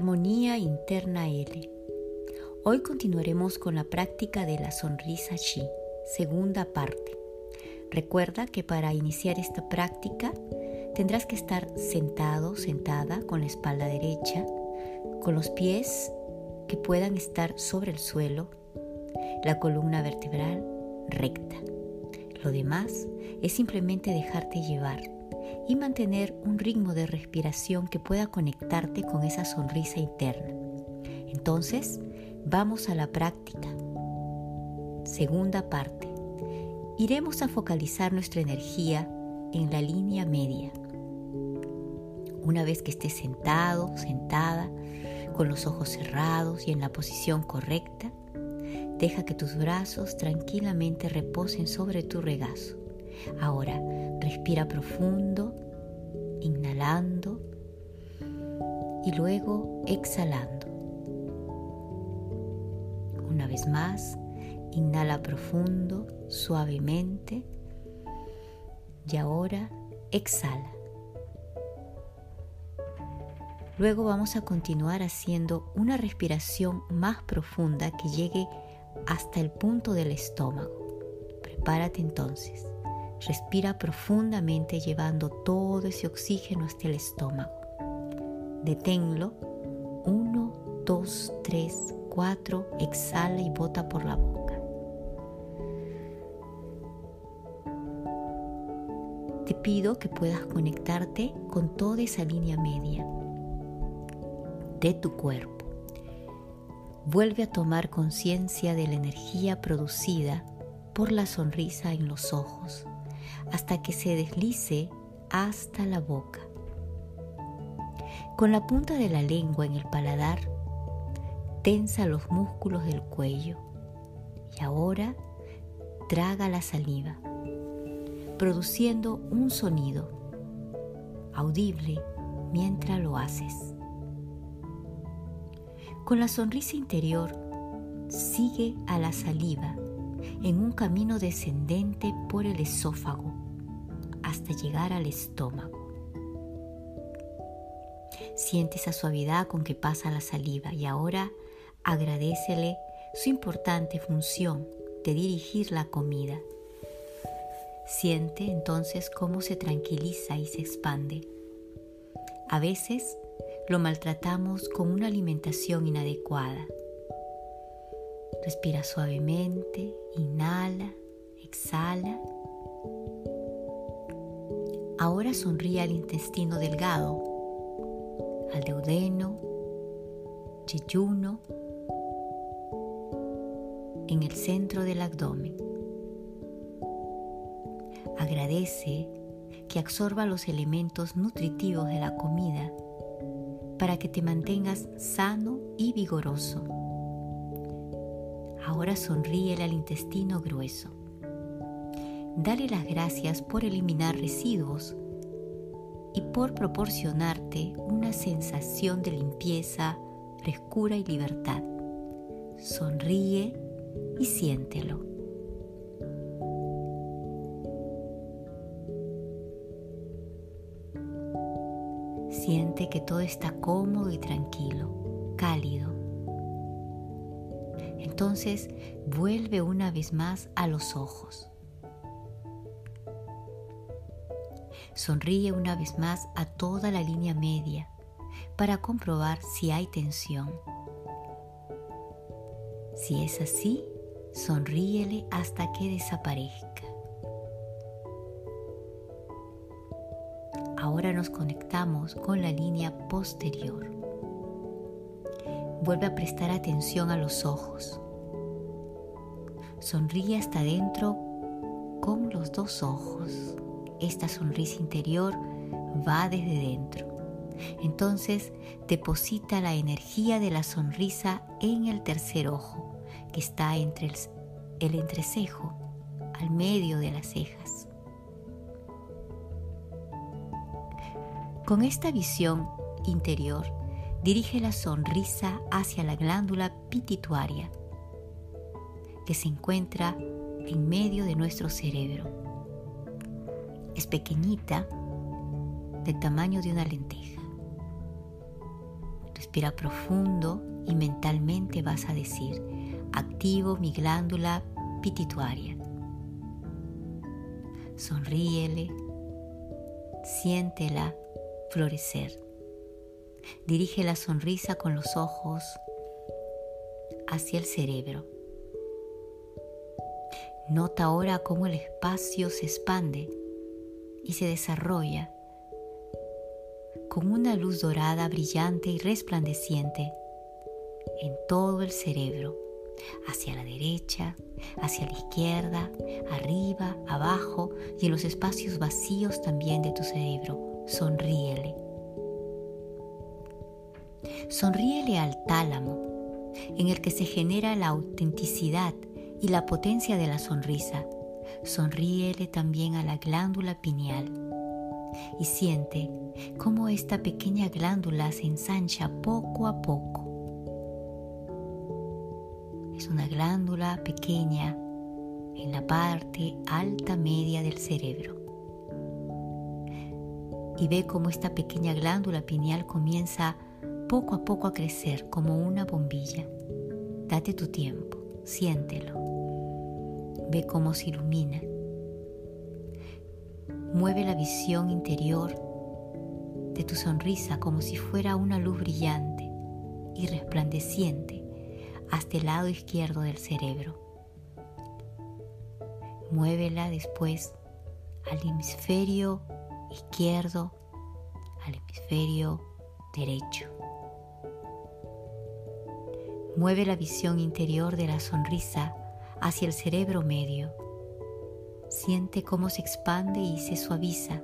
Armonía Interna L. Hoy continuaremos con la práctica de la sonrisa Chi, segunda parte. Recuerda que para iniciar esta práctica tendrás que estar sentado, sentada con la espalda derecha, con los pies que puedan estar sobre el suelo, la columna vertebral recta. Lo demás es simplemente dejarte llevar y mantener un ritmo de respiración que pueda conectarte con esa sonrisa interna. Entonces, vamos a la práctica. Segunda parte. Iremos a focalizar nuestra energía en la línea media. Una vez que estés sentado, sentada, con los ojos cerrados y en la posición correcta, deja que tus brazos tranquilamente reposen sobre tu regazo. Ahora, respira profundo, inhalando y luego exhalando. Una vez más, inhala profundo, suavemente y ahora exhala. Luego vamos a continuar haciendo una respiración más profunda que llegue hasta el punto del estómago. Prepárate entonces. Respira profundamente llevando todo ese oxígeno hasta el estómago. Deténlo. 1, 2, 3, 4. Exhala y bota por la boca. Te pido que puedas conectarte con toda esa línea media de tu cuerpo. Vuelve a tomar conciencia de la energía producida por la sonrisa en los ojos hasta que se deslice hasta la boca. Con la punta de la lengua en el paladar, tensa los músculos del cuello y ahora traga la saliva, produciendo un sonido audible mientras lo haces. Con la sonrisa interior, sigue a la saliva en un camino descendente por el esófago hasta llegar al estómago. Siente esa suavidad con que pasa la saliva y ahora agradecele su importante función de dirigir la comida. Siente entonces cómo se tranquiliza y se expande. A veces lo maltratamos con una alimentación inadecuada. Respira suavemente, inhala, exhala Ahora sonríe al intestino delgado, al deudeno, yeyuno, en el centro del abdomen. Agradece que absorba los elementos nutritivos de la comida para que te mantengas sano y vigoroso. Ahora sonríe al intestino grueso. Dale las gracias por eliminar residuos y por proporcionarte una sensación de limpieza, frescura y libertad. Sonríe y siéntelo. Siente que todo está cómodo y tranquilo, cálido. Entonces vuelve una vez más a los ojos. Sonríe una vez más a toda la línea media para comprobar si hay tensión. Si es así, sonríele hasta que desaparezca. Ahora nos conectamos con la línea posterior. Vuelve a prestar atención a los ojos. Sonríe hasta adentro con los dos ojos. Esta sonrisa interior va desde dentro. Entonces deposita la energía de la sonrisa en el tercer ojo, que está entre el, el entrecejo, al medio de las cejas. Con esta visión interior, dirige la sonrisa hacia la glándula pituitaria, que se encuentra en medio de nuestro cerebro. Es pequeñita, del tamaño de una lenteja. Respira profundo y mentalmente vas a decir, activo mi glándula pituitaria. Sonríele, siéntela florecer. Dirige la sonrisa con los ojos hacia el cerebro. Nota ahora cómo el espacio se expande y se desarrolla con una luz dorada brillante y resplandeciente en todo el cerebro, hacia la derecha, hacia la izquierda, arriba, abajo y en los espacios vacíos también de tu cerebro. Sonríele. Sonríele al tálamo, en el que se genera la autenticidad y la potencia de la sonrisa. Sonríele también a la glándula pineal y siente cómo esta pequeña glándula se ensancha poco a poco. Es una glándula pequeña en la parte alta media del cerebro. Y ve cómo esta pequeña glándula pineal comienza poco a poco a crecer como una bombilla. Date tu tiempo, siéntelo. Ve cómo se ilumina. Mueve la visión interior de tu sonrisa como si fuera una luz brillante y resplandeciente hasta el lado izquierdo del cerebro. Muévela después al hemisferio izquierdo, al hemisferio derecho. Mueve la visión interior de la sonrisa hacia el cerebro medio. Siente cómo se expande y se suaviza.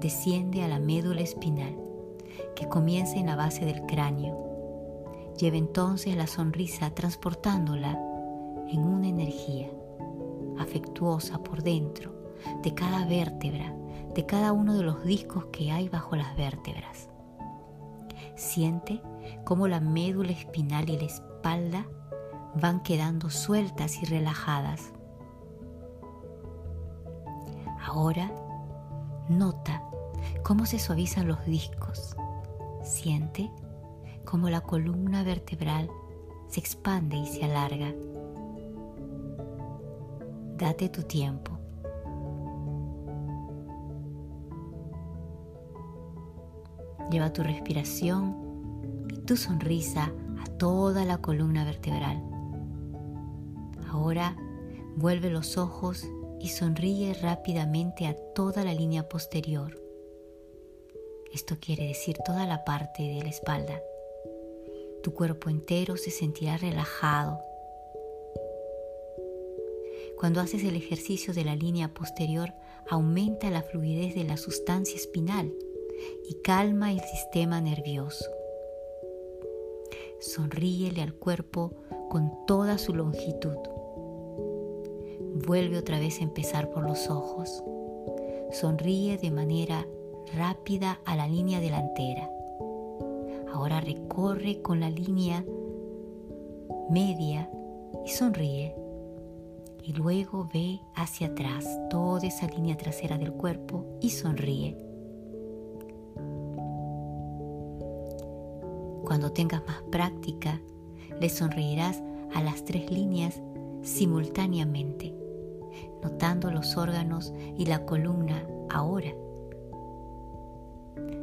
Desciende a la médula espinal, que comienza en la base del cráneo. Lleva entonces la sonrisa transportándola en una energía afectuosa por dentro de cada vértebra, de cada uno de los discos que hay bajo las vértebras. Siente cómo la médula espinal y la espalda van quedando sueltas y relajadas. Ahora nota cómo se suavizan los discos. Siente cómo la columna vertebral se expande y se alarga. Date tu tiempo. Lleva tu respiración tu sonrisa a toda la columna vertebral. Ahora vuelve los ojos y sonríe rápidamente a toda la línea posterior. Esto quiere decir toda la parte de la espalda. Tu cuerpo entero se sentirá relajado. Cuando haces el ejercicio de la línea posterior, aumenta la fluidez de la sustancia espinal y calma el sistema nervioso. Sonríele al cuerpo con toda su longitud. Vuelve otra vez a empezar por los ojos. Sonríe de manera rápida a la línea delantera. Ahora recorre con la línea media y sonríe. Y luego ve hacia atrás toda esa línea trasera del cuerpo y sonríe. Cuando tengas más práctica, le sonreirás a las tres líneas simultáneamente, notando los órganos y la columna ahora.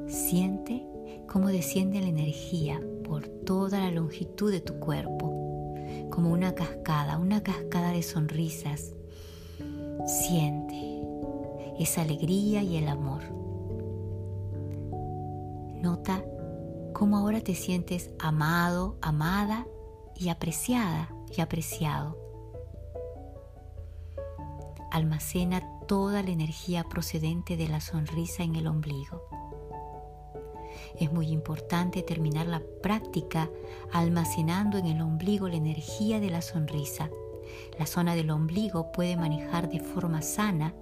Siente cómo desciende la energía por toda la longitud de tu cuerpo, como una cascada, una cascada de sonrisas. Siente esa alegría y el amor. Nota cómo ahora te sientes amado, amada y apreciada y apreciado. almacena toda la energía procedente de la sonrisa en el ombligo. Es muy importante terminar la práctica almacenando en el ombligo la energía de la sonrisa. La zona del ombligo puede manejar de forma sana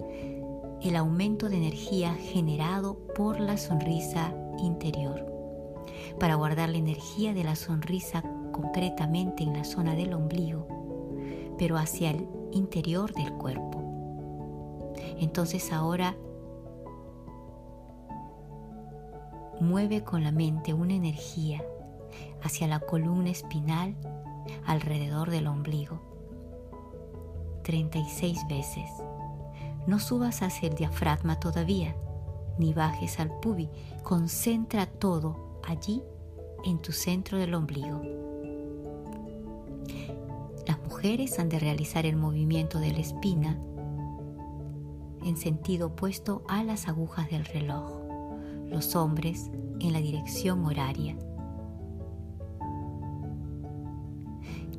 el aumento de energía generado por la sonrisa interior. Para guardar la energía de la sonrisa concretamente en la zona del ombligo, pero hacia el interior del cuerpo. Entonces ahora mueve con la mente una energía hacia la columna espinal alrededor del ombligo. 36 veces. No subas hacia el diafragma todavía, ni bajes al pubi. Concentra todo allí en tu centro del ombligo. Las mujeres han de realizar el movimiento de la espina en sentido opuesto a las agujas del reloj, los hombres en la dirección horaria.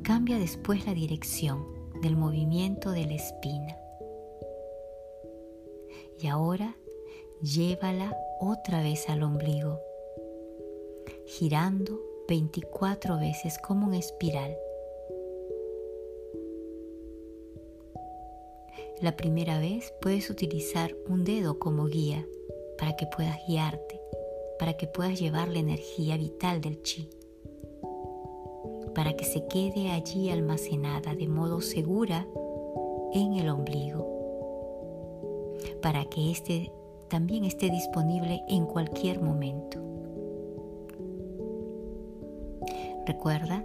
Cambia después la dirección del movimiento de la espina. Y ahora llévala otra vez al ombligo, girando 24 veces como una espiral. La primera vez puedes utilizar un dedo como guía para que puedas guiarte, para que puedas llevar la energía vital del chi, para que se quede allí almacenada de modo segura en el ombligo, para que este también esté disponible en cualquier momento. Recuerda,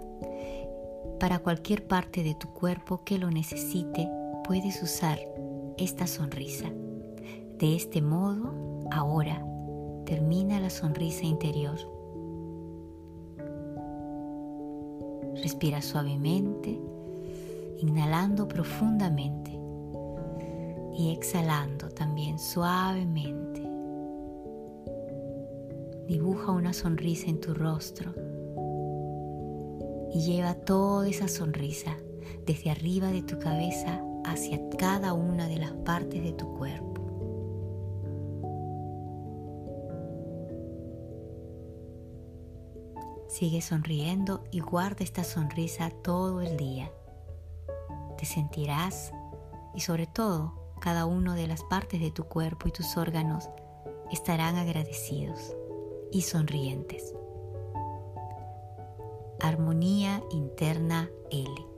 para cualquier parte de tu cuerpo que lo necesite, puedes usar esta sonrisa. De este modo, ahora termina la sonrisa interior. Respira suavemente, inhalando profundamente y exhalando también suavemente. Dibuja una sonrisa en tu rostro y lleva toda esa sonrisa desde arriba de tu cabeza hacia cada una de las partes de tu cuerpo. Sigue sonriendo y guarda esta sonrisa todo el día. Te sentirás y sobre todo cada una de las partes de tu cuerpo y tus órganos estarán agradecidos y sonrientes. Armonía interna L.